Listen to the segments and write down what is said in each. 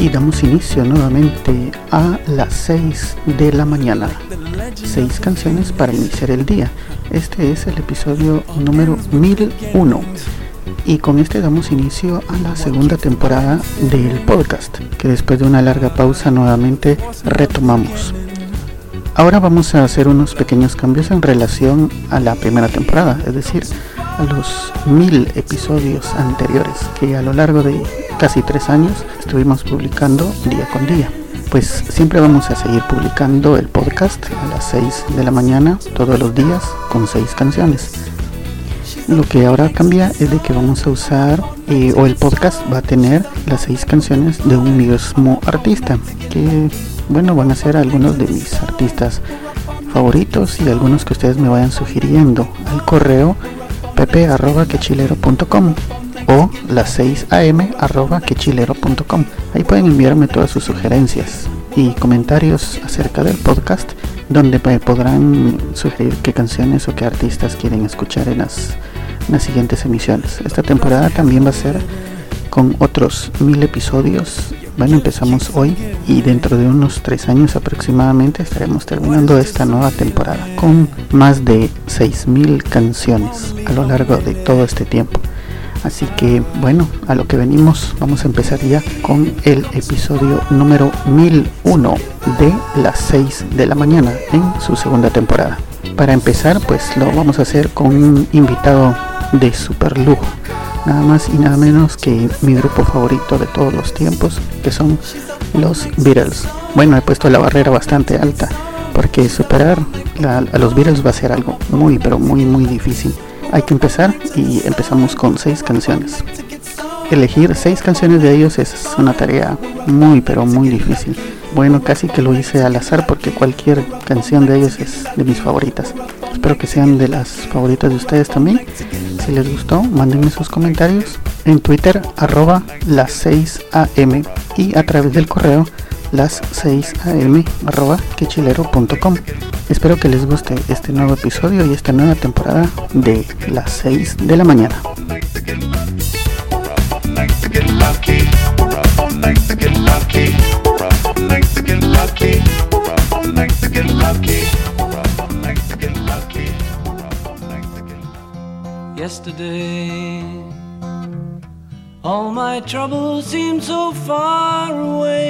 y damos inicio nuevamente a las 6 de la mañana. Seis canciones para iniciar el día. Este es el episodio número 1001 y con este damos inicio a la segunda temporada del podcast que después de una larga pausa nuevamente retomamos. Ahora vamos a hacer unos pequeños cambios en relación a la primera temporada, es decir, a los mil episodios anteriores que a lo largo de casi tres años estuvimos publicando día con día. Pues siempre vamos a seguir publicando el podcast a las 6 de la mañana todos los días con seis canciones. Lo que ahora cambia es de que vamos a usar eh, o el podcast va a tener las seis canciones de un mismo artista que bueno van a ser algunos de mis artistas favoritos y algunos que ustedes me vayan sugiriendo al correo pepe.quechilero.com o las 6 am arroba quechilero.com. Ahí pueden enviarme todas sus sugerencias y comentarios acerca del podcast donde podrán sugerir qué canciones o qué artistas quieren escuchar en las, las siguientes emisiones. Esta temporada también va a ser con otros mil episodios. Bueno, empezamos hoy y dentro de unos tres años aproximadamente estaremos terminando esta nueva temporada con más de 6.000 canciones a lo largo de todo este tiempo. Así que bueno, a lo que venimos, vamos a empezar ya con el episodio número 1001 de las 6 de la mañana en su segunda temporada. Para empezar, pues lo vamos a hacer con un invitado de super lujo nada más y nada menos que mi grupo favorito de todos los tiempos, que son los Beatles. Bueno, he puesto la barrera bastante alta, porque superar a los Beatles va a ser algo muy, pero muy, muy difícil. Hay que empezar y empezamos con seis canciones. Elegir seis canciones de ellos es una tarea muy, pero muy difícil. Bueno, casi que lo hice al azar porque cualquier canción de ellos es de mis favoritas. Espero que sean de las favoritas de ustedes también. Si les gustó, mándenme sus comentarios en Twitter arroba las 6 am y a través del correo las 6 am arroba quechilero.com. Espero que les guste este nuevo episodio y esta nueva temporada de las 6 de la mañana. Yesterday, all my troubles seem so far away.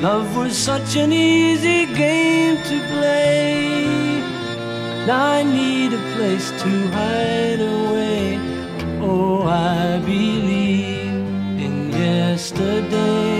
Love was such an easy game to play. Now I need a place to hide away. Oh, I believe in yesterday.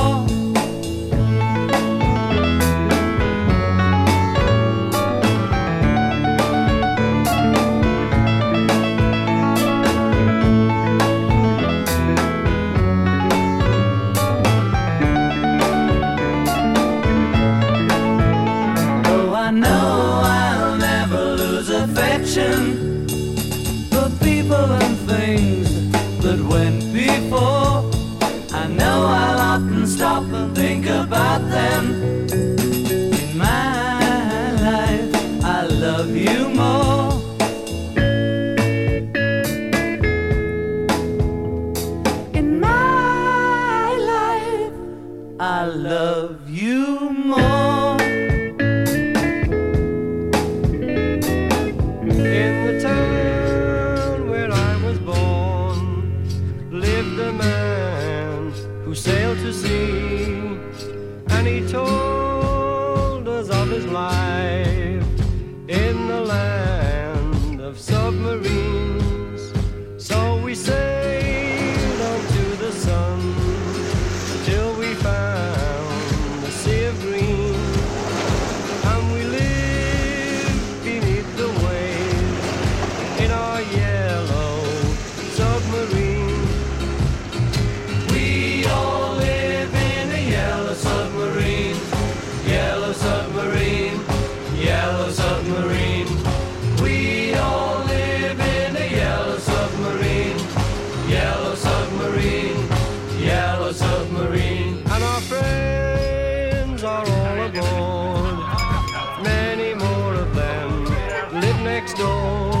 people marine. Oh.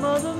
Mother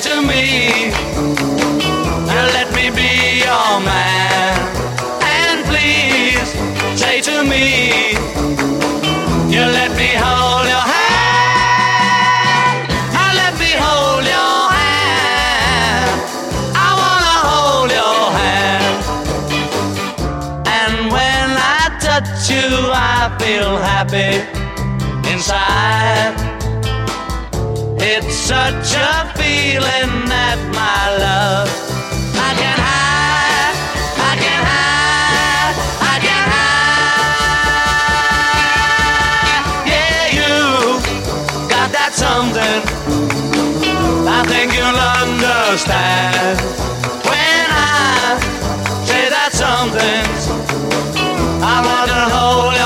Say to me, and let me be your man. And please say to me, you let me hold your hand. I let me hold your hand. I wanna hold your hand. And when I touch you, I feel happy inside. It's such a feeling that my love I can hide, I can hide, I can hide. Yeah, you got that something. I think you'll understand when I say that something. I wanna hold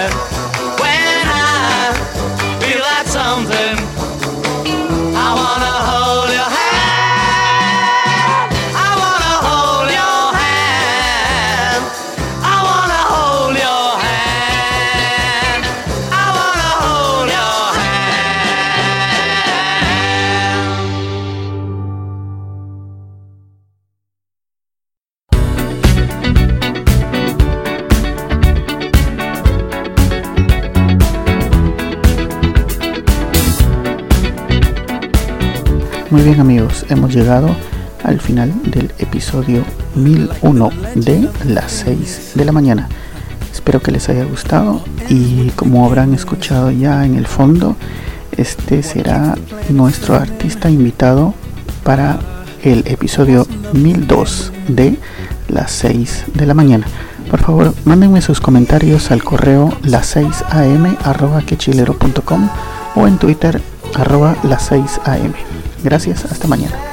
bien amigos, hemos llegado al final del episodio 1001 de las 6 de la mañana. Espero que les haya gustado y como habrán escuchado ya en el fondo, este será nuestro artista invitado para el episodio 1002 de las 6 de la mañana. Por favor, mándenme sus comentarios al correo las 6am arroba quechilero.com o en Twitter arroba las 6am. Gracias, hasta mañana.